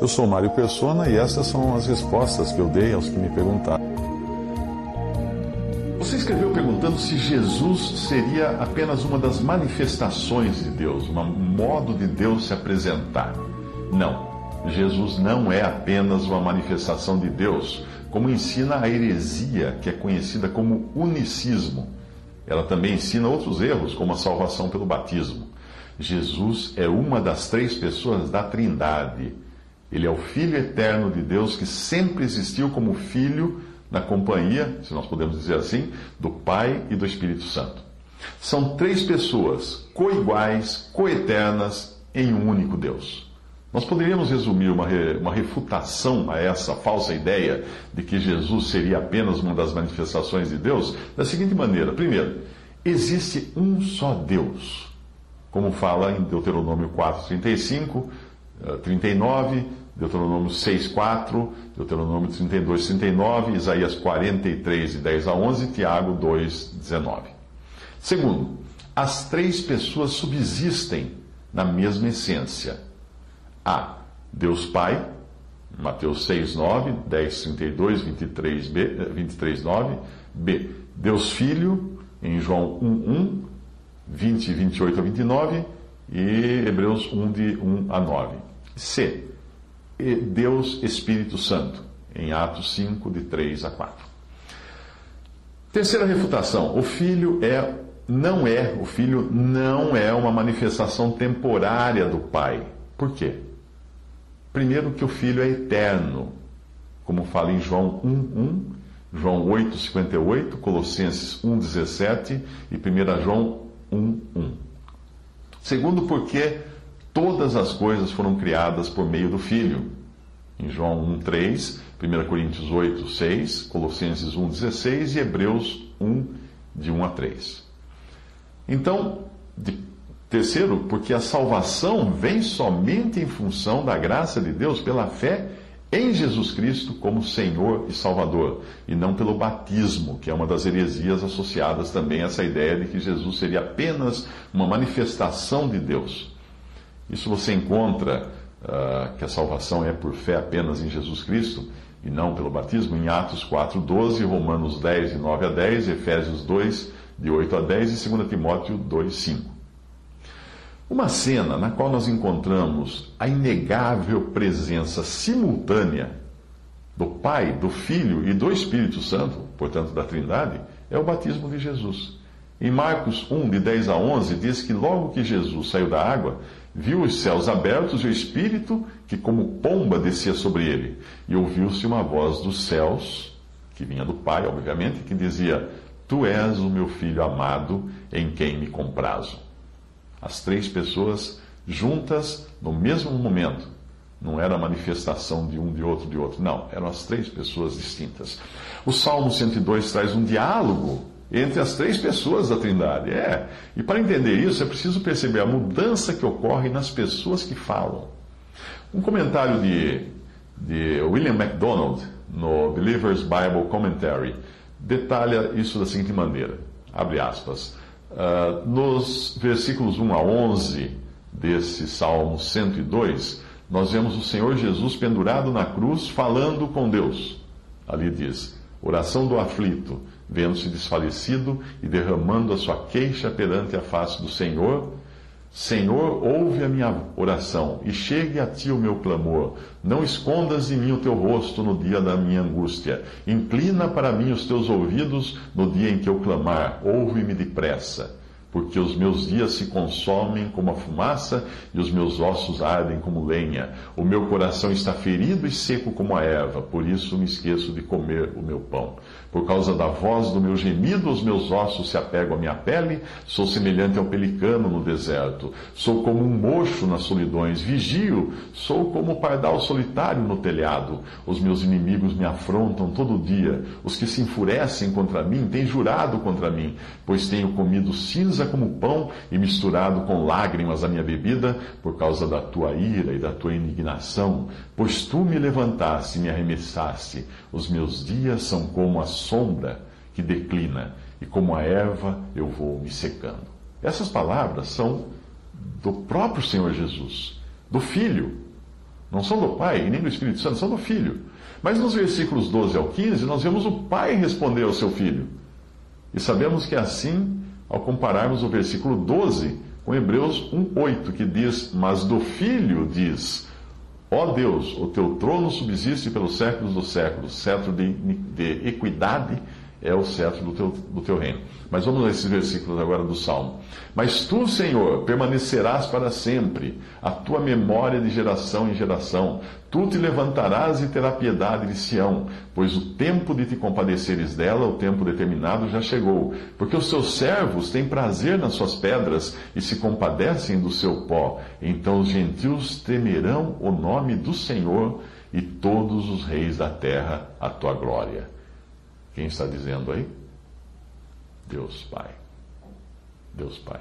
Eu sou Mário Persona e essas são as respostas que eu dei aos que me perguntaram. Você escreveu perguntando se Jesus seria apenas uma das manifestações de Deus, um modo de Deus se apresentar. Não. Jesus não é apenas uma manifestação de Deus, como ensina a heresia, que é conhecida como unicismo. Ela também ensina outros erros, como a salvação pelo batismo. Jesus é uma das três pessoas da Trindade. Ele é o Filho eterno de Deus que sempre existiu como Filho na companhia, se nós podemos dizer assim, do Pai e do Espírito Santo. São três pessoas coiguais, coeternas em um único Deus. Nós poderíamos resumir uma, uma refutação a essa falsa ideia de que Jesus seria apenas uma das manifestações de Deus da seguinte maneira: primeiro, existe um só Deus, como fala em Deuteronômio 4, 35, 39, Deuteronômio 6, 4, Deuteronômio 32, 39, Isaías 43, de 10 a 11, Tiago 2, 19. Segundo, as três pessoas subsistem na mesma essência. A. Deus Pai, Mateus 6, 9, 10, 32, 23, B, 23 9. B. Deus Filho, em João 1, 1, 20, 28 a 29 e Hebreus 1, de 1 a 9. C Deus Espírito Santo, em Atos 5, de 3 a 4. Terceira refutação: o filho é, não é, o filho não é uma manifestação temporária do Pai. Por quê? Primeiro, que o filho é eterno, como fala em João 1, 1, João 8, 58, Colossenses 1, 17 e 1 João 1, 1. Segundo, porque todas as coisas foram criadas por meio do Filho. Em João 1, 3, 1 Coríntios 8, 6, Colossenses 1, 16 e Hebreus 1, de 1 a 3. Então, de, terceiro, porque a salvação vem somente em função da graça de Deus pela fé em Jesus Cristo como Senhor e Salvador, e não pelo batismo, que é uma das heresias associadas também a essa ideia de que Jesus seria apenas uma manifestação de Deus. Isso você encontra uh, que a salvação é por fé apenas em Jesus Cristo e não pelo batismo, em Atos 4, 12, Romanos 10, de 9 a 10, Efésios 2, de 8 a 10 e 2 Timóteo 2, 5. Uma cena na qual nós encontramos a inegável presença simultânea do Pai, do Filho e do Espírito Santo, portanto da Trindade, é o batismo de Jesus. Em Marcos 1, de 10 a 11, diz que logo que Jesus saiu da água, viu os céus abertos e o Espírito que, como pomba, descia sobre ele. E ouviu-se uma voz dos céus, que vinha do Pai, obviamente, que dizia: Tu és o meu filho amado, em quem me comprazo. As três pessoas juntas no mesmo momento. Não era a manifestação de um, de outro, de outro. Não, eram as três pessoas distintas. O Salmo 102 traz um diálogo entre as três pessoas da Trindade. É. E para entender isso, é preciso perceber a mudança que ocorre nas pessoas que falam. Um comentário de, de William MacDonald no Believer's Bible Commentary detalha isso da seguinte maneira: abre aspas. Uh, nos versículos 1 a 11 desse Salmo 102, nós vemos o Senhor Jesus pendurado na cruz falando com Deus. Ali diz: oração do aflito vendo-se desfalecido e derramando a sua queixa perante a face do Senhor. Senhor, ouve a minha oração e chegue a ti o meu clamor. Não escondas de mim o teu rosto no dia da minha angústia. Inclina para mim os teus ouvidos no dia em que eu clamar. Ouve-me depressa. Porque os meus dias se consomem como a fumaça e os meus ossos ardem como lenha. O meu coração está ferido e seco como a erva, por isso me esqueço de comer o meu pão. Por causa da voz do meu gemido, os meus ossos se apegam à minha pele, sou semelhante ao pelicano no deserto. Sou como um mocho nas solidões, vigio, sou como o pardal solitário no telhado. Os meus inimigos me afrontam todo dia, os que se enfurecem contra mim têm jurado contra mim, pois tenho comido cinza como pão e misturado com lágrimas a minha bebida, por causa da tua ira e da tua indignação. Pois tu me levantaste e me arremessaste, os meus dias são como as sombra que declina, e como a erva eu vou me secando. Essas palavras são do próprio Senhor Jesus, do Filho. Não são do Pai nem do Espírito Santo, são do Filho. Mas nos versículos 12 ao 15, nós vemos o Pai responder ao seu Filho. E sabemos que é assim, ao compararmos o versículo 12 com Hebreus 1,8, que diz: Mas do Filho diz. Ó Deus, o teu trono subsiste pelos séculos dos séculos, cetro de, de equidade é o cetro do teu, do teu reino. Mas vamos a esses versículos agora do Salmo. Mas tu, Senhor, permanecerás para sempre, a tua memória de geração em geração. Tu te levantarás e terá piedade de Sião, pois o tempo de te compadeceres dela, o tempo determinado, já chegou. Porque os seus servos têm prazer nas suas pedras e se compadecem do seu pó. Então os gentios temerão o nome do Senhor e todos os reis da terra a tua glória. Quem está dizendo aí? Deus Pai. Deus Pai.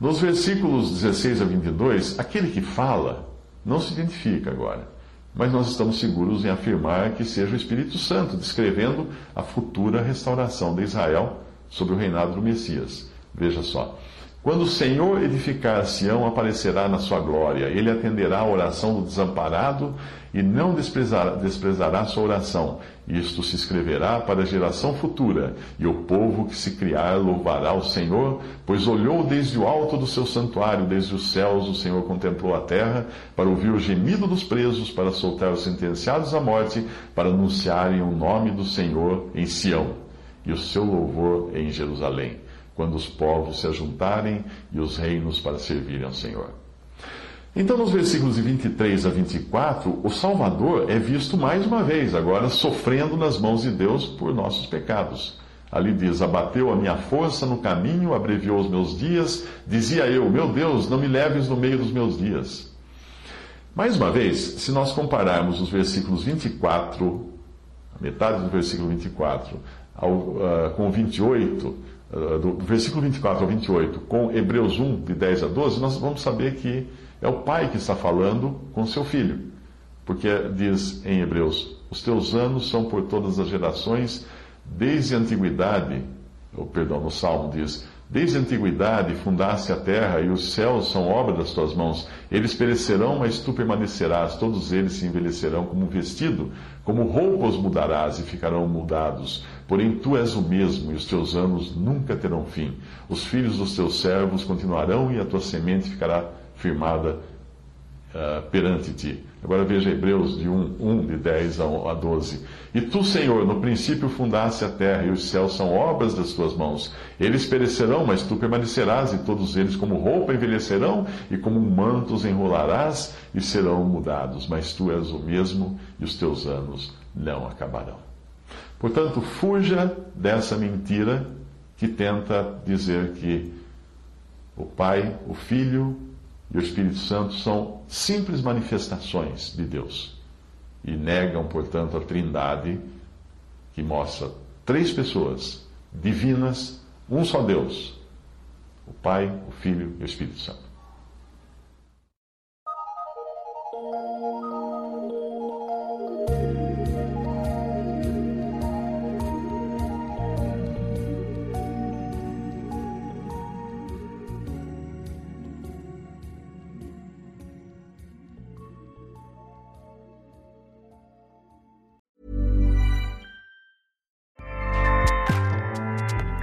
Nos versículos 16 a 22, aquele que fala não se identifica agora, mas nós estamos seguros em afirmar que seja o Espírito Santo descrevendo a futura restauração de Israel sob o reinado do Messias. Veja só. Quando o Senhor edificar Sião, aparecerá na sua glória. Ele atenderá a oração do desamparado e não desprezará, desprezará sua oração. Isto se escreverá para a geração futura, e o povo que se criar louvará o Senhor, pois olhou desde o alto do seu santuário, desde os céus, o Senhor contemplou a terra, para ouvir o gemido dos presos, para soltar os sentenciados à morte, para anunciarem o nome do Senhor em Sião, e o seu louvor em Jerusalém quando os povos se ajuntarem e os reinos para servirem ao Senhor. Então, nos versículos de 23 a 24, o Salvador é visto mais uma vez, agora sofrendo nas mãos de Deus por nossos pecados. Ali diz: Abateu a minha força no caminho, abreviou os meus dias. Dizia eu: Meu Deus, não me leves no meio dos meus dias. Mais uma vez, se nós compararmos os versículos 24, metade do versículo 24, ao, uh, com o 28, ah, do versículo 24 ao 28, com Hebreus 1, de 10 a 12, nós vamos saber que é o pai que está falando com seu filho. Porque diz em Hebreus: Os teus anos são por todas as gerações, desde a antiguidade, ou perdão, no Salmo diz: Desde a antiguidade fundaste a terra, e os céus são obra das tuas mãos. Eles perecerão, mas tu permanecerás. Todos eles se envelhecerão como vestido, como roupa os mudarás e ficarão mudados. Porém tu és o mesmo, e os teus anos nunca terão fim. Os filhos dos teus servos continuarão, e a tua semente ficará firmada uh, perante ti. Agora veja Hebreus de 1, 1 de 10 a 12. E tu, Senhor, no princípio fundaste a terra, e os céus são obras das tuas mãos. Eles perecerão, mas tu permanecerás, e todos eles como roupa envelhecerão, e como mantos enrolarás, e serão mudados. Mas tu és o mesmo, e os teus anos não acabarão. Portanto, fuja dessa mentira que tenta dizer que o Pai, o Filho e o Espírito Santo são simples manifestações de Deus e negam, portanto, a Trindade que mostra três pessoas divinas, um só Deus: o Pai, o Filho e o Espírito Santo.